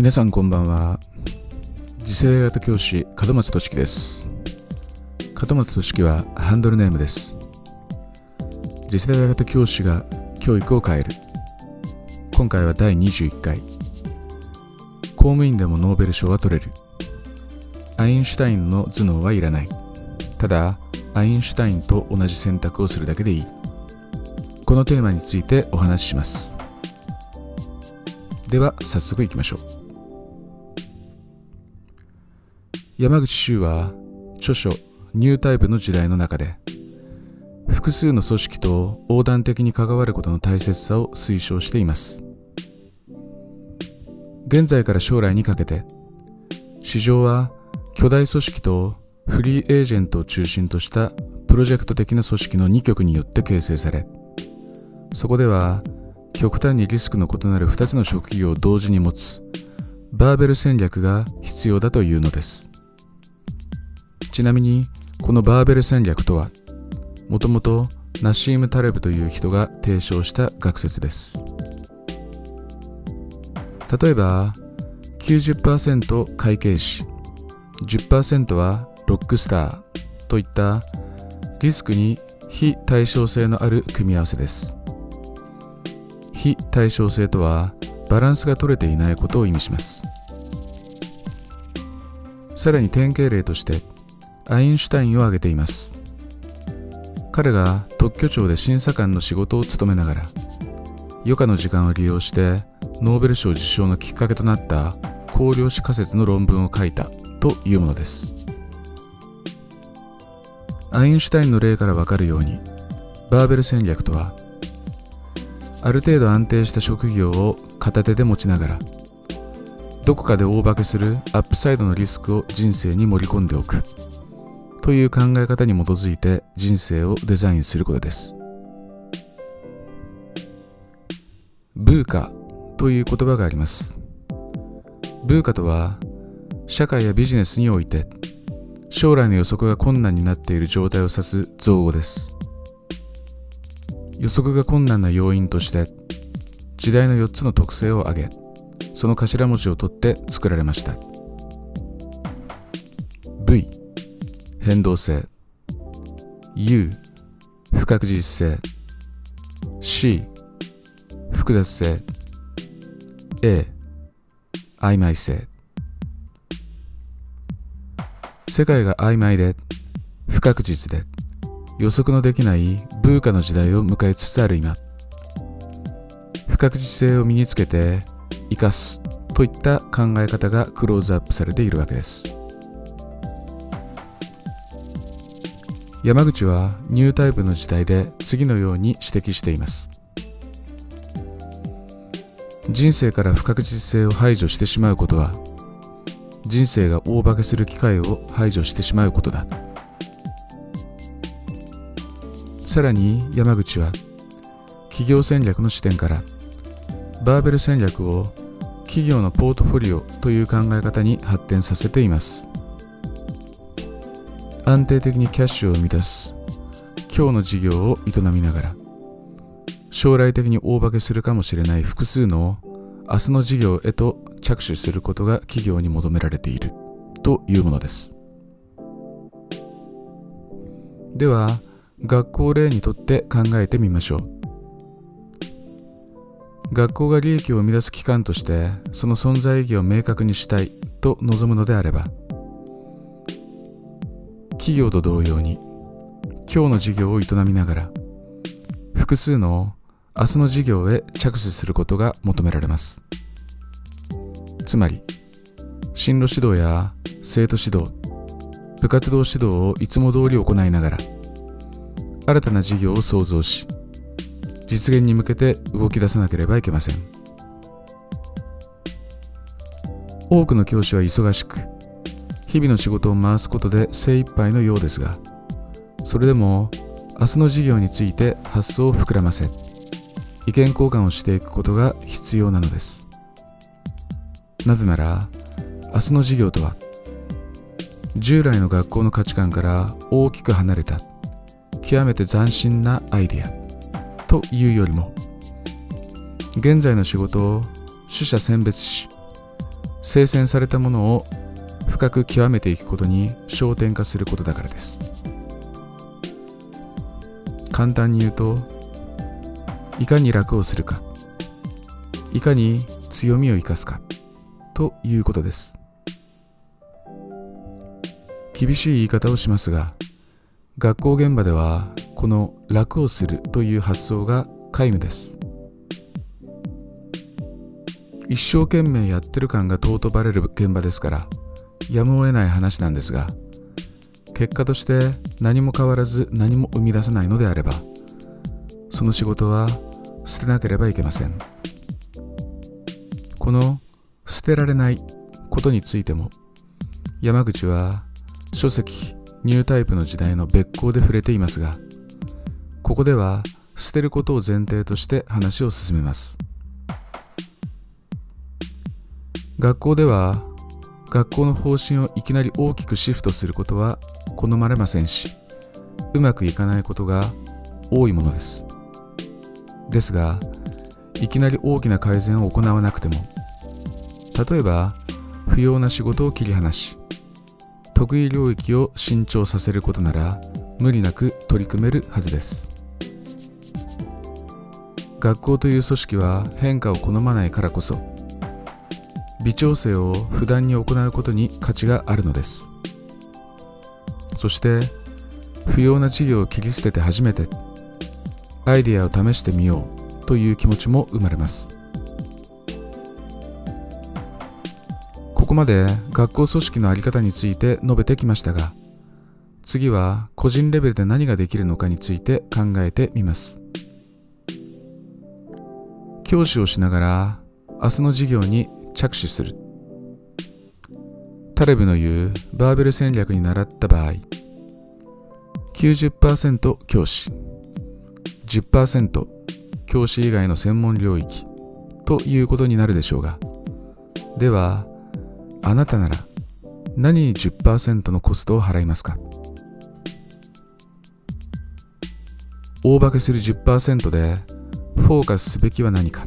皆さんこんばんは。次世代型教師門松俊樹です。門松俊樹はハンドルネームです。次世代型教師が教育を変える。今回は第21回。公務員でもノーベル賞は取れる。アインシュタインの頭脳はいらない。ただアインシュタインと同じ選択をするだけでいい。このテーマについてお話しします。では早速いきましょう。山口周は著書ニュータイプの時代の中で複数の組織と横断的に関わることの大切さを推奨しています。現在から将来にかけて市場は巨大組織とフリーエージェントを中心としたプロジェクト的な組織の2極によって形成されそこでは極端にリスクの異なる2つの職業を同時に持つバーベル戦略が必要だというのです。ちなみにこのバーベル戦略とはもともとナシーム・タレブという人が提唱した学説です。例えば90%会計士10%はロックスターといったリスクに非対称性のある組み合わせです。非対称性とはバランスが取れていないことを意味します。さらに典型例としてアインシュタインを挙げています。彼が特許庁で審査官の仕事を務めながら余暇の時間を利用してノーベル賞受賞のきっかけとなった光量子仮説の論文を書いたというものです。アインシュタインの例からわかるようにバーベル戦略とはある程度安定した職業を片手で持ちながらどこかで大化けするアップサイドのリスクを人生に盛り込んでおく。という考え方に基づいて人生をデザインすることです。ブーカという言葉があります。ブーカとは社会やビジネスにおいて将来の予測が困難になっている状態を指す造語です。予測が困難な要因として時代の4つの特性を挙げその頭文字を取って作られました。V 変動性。U 不確実性。C 複雑性。A 曖昧性。世界が曖昧で不確実で。予測のできないブーカの時代を迎えつつある今。不確実性を身につけて生かすといった考え方がクローズアップされているわけです。山口はニュータイプの時代で次のように指摘しています。人生から不確実性を排除してしまうことは人生が大化けする機会を排除してしまうことだ。さらに山口は企業戦略の視点からバーベル戦略を企業のポートフォリオという考え方に発展させています。安定的にキャッシュを生み出す。今日の事業を営みながら。将来的に大化けするかもしれない。複数の明日の事業へと着手することが企業に求められている。というものです。では学校例にとって考えてみましょう。学校が利益を生み出す機関としてその存在意義を明確にしたいと望むのであれば企業と同様に今日の事業を営みながら複数の明日の事業へ着手することが求められます。つまり進路指導や生徒指導部活動指導をいつも通り行いながら新たな事業を創造し実現に向けて動き出さなければいけません。多くの教師は忙しく日々の仕事を回すことで精一杯のようですがそれでも明日の事業について発想を膨らませ意見交換をしていくことが必要なのです。なぜなら明日の事業とは従来の学校の価値観から大きく離れた極めて斬新なアイデアというよりも現在の仕事を取捨選別し精選されたものを深く極めていくことに焦点化することだからです。簡単に言うといかに楽をするかいかに強みを生かすかということです。厳しい言い方をしますが学校現場ではこの楽をするという発想が皆無です。一生懸命やってる感が尊ばれる現場ですからやむを得ない話なんですが結果として何も変わらず何も生み出さないのであればその仕事は捨てなければいけません。この捨てられないことについても山口は書籍ニュータイプの時代の別行で触れていますがここでは捨てることを前提として話を進めます。学校では学校の方針をいきなり大きくシフトすることは好まれませんしうまくいかないことが多いものです。ですがいきなり大きな改善を行わなくても例えば不要な仕事を切り離し得意領域を伸長させることなら無理なく取り組めるはずです。学校という組織は変化を好まないからこそ微調整を不断に行うことに価値があるのです。そして不要な事業を切り捨てて初めてアイデアを試してみようという気持ちも生まれます。ここまで学校組織の在り方について述べてきましたが次は個人レベルで何ができるのかについて考えてみます。教師をしながら明日の授業に着手する。タレブの言うバーベル戦略に倣った場合90%教師10%教師以外の専門領域ということになるでしょうがではあなたなら何に10%のコストを払いますか？大化けする10%でフォーカスすべきは何か？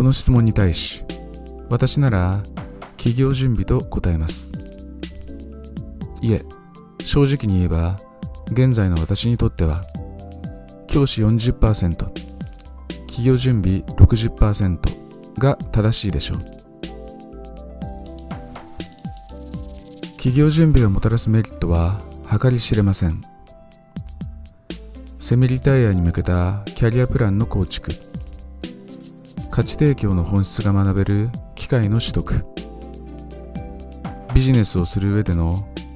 この質問に対し私なら企業準備と答えます。いえ正直に言えば現在の私にとっては教師40%企業準備60%が正しいでしょう。企業準備がもたらすメリットは計り知れません。セミリタイヤに向けたキャリアプランの構築。価値提供の本質が学べる機会の取得。ビジネスをする上での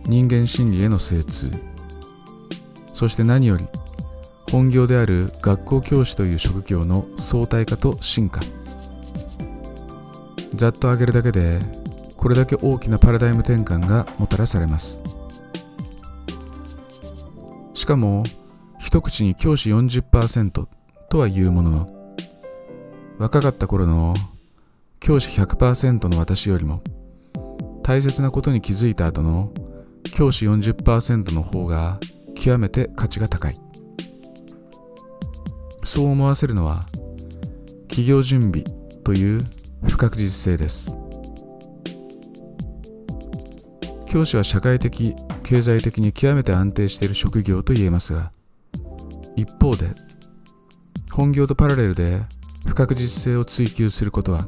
人間心理への精通。そして何より本業である学校教師という職業の相対化と進化。ざっと挙げるだけでこれだけ大きなパラダイム転換がもたらされます。しかも一口に教師40%とは言うものの若かった頃の教師100%の私よりも大切なことに気づいた後の教師40%の方が極めて価値が高い。そう思わせるのは企業準備という不確実性です。教師は社会的経済的に極めて安定している職業と言えますが一方で本業とパラレルで不確実性を追求することは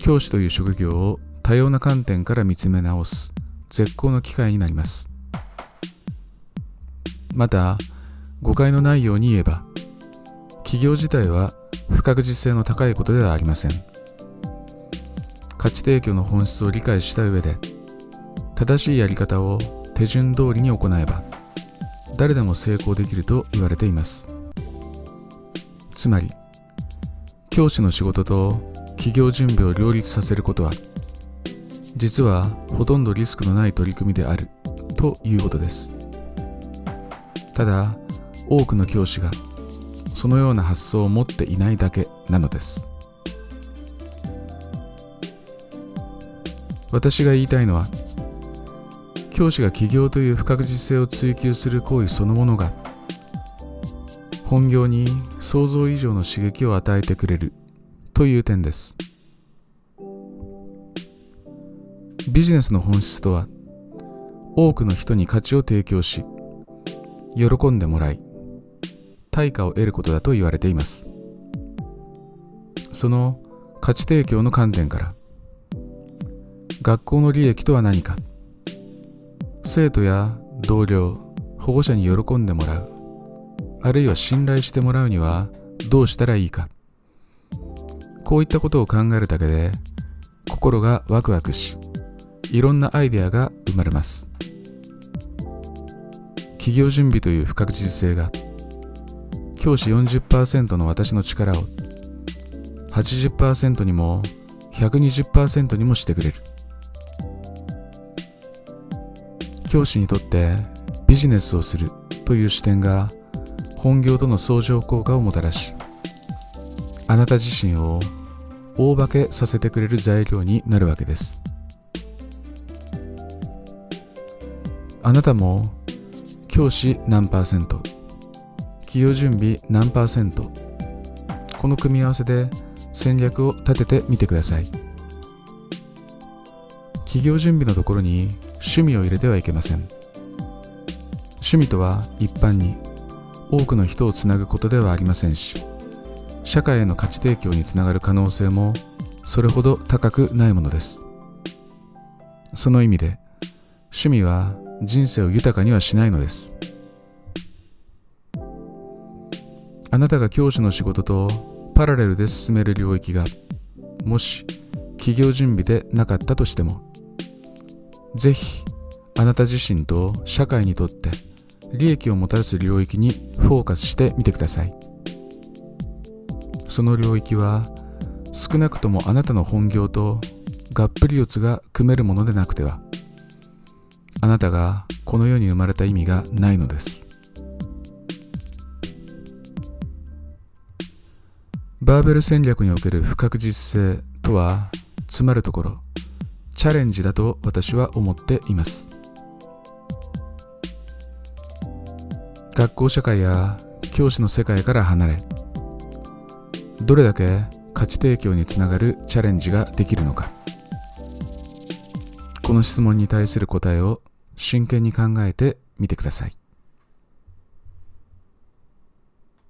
教師という職業を多様な観点から見つめ直す絶好の機会になります。また誤解のないように言えば企業自体は不確実性の高いことではありません。価値提供の本質を理解した上で正しいやり方を手順通りに行えば誰でも成功できると言われています。つまり教師の仕事と企業準備を両立させることは実はほとんどリスクのない取り組みであるということです。ただ多くの教師がそのような発想を持っていないだけなのです。私が言いたいのは教師が起業という不確実性を追求する行為そのものが本業に想像以上の刺激を与えてくれるという点です。ビジネスの本質とは多くの人に価値を提供し喜んでもらい対価を得ることだと言われています。その価値提供の観点から学校の利益とは何か生徒や同僚保護者に喜んでもらうあるいは信頼してもらうにはどうしたらいいか。こういったことを考えるだけで心がワクワクしいろんなアイデアが生まれます。企業準備という不確実性が教師40%の私の力を80%にも120%にもしてくれる。教師にとってビジネスをするという視点が本業との相乗効果をもたらしあなた自身を大化けさせてくれる材料になるわけです。あなたも教師何パーセント企業準備何パーセントこの組み合わせで戦略を立ててみてください。企業準備のところに趣味を入れてはいけません。趣味とは一般に多くの人をつなぐことではありませんし社会への価値提供につながる可能性もそれほど高くないものです。その意味で趣味は人生を豊かにはしないのです。あなたが教師の仕事とパラレルで進める領域がもし企業準備でなかったとしてもぜひあなた自身と社会にとって利益をもたらす領域にフォーカスしてみてください。その領域は少なくともあなたの本業とがっぷり四つが組めるものでなくてはあなたがこの世に生まれた意味がないのです。バーベル戦略における不確実性とはつまるところチャレンジだと私は思っています。学校社会や教師の世界から離れどれだけ価値提供につながるチャレンジができるのか。この質問に対する答えを真剣に考えてみてください。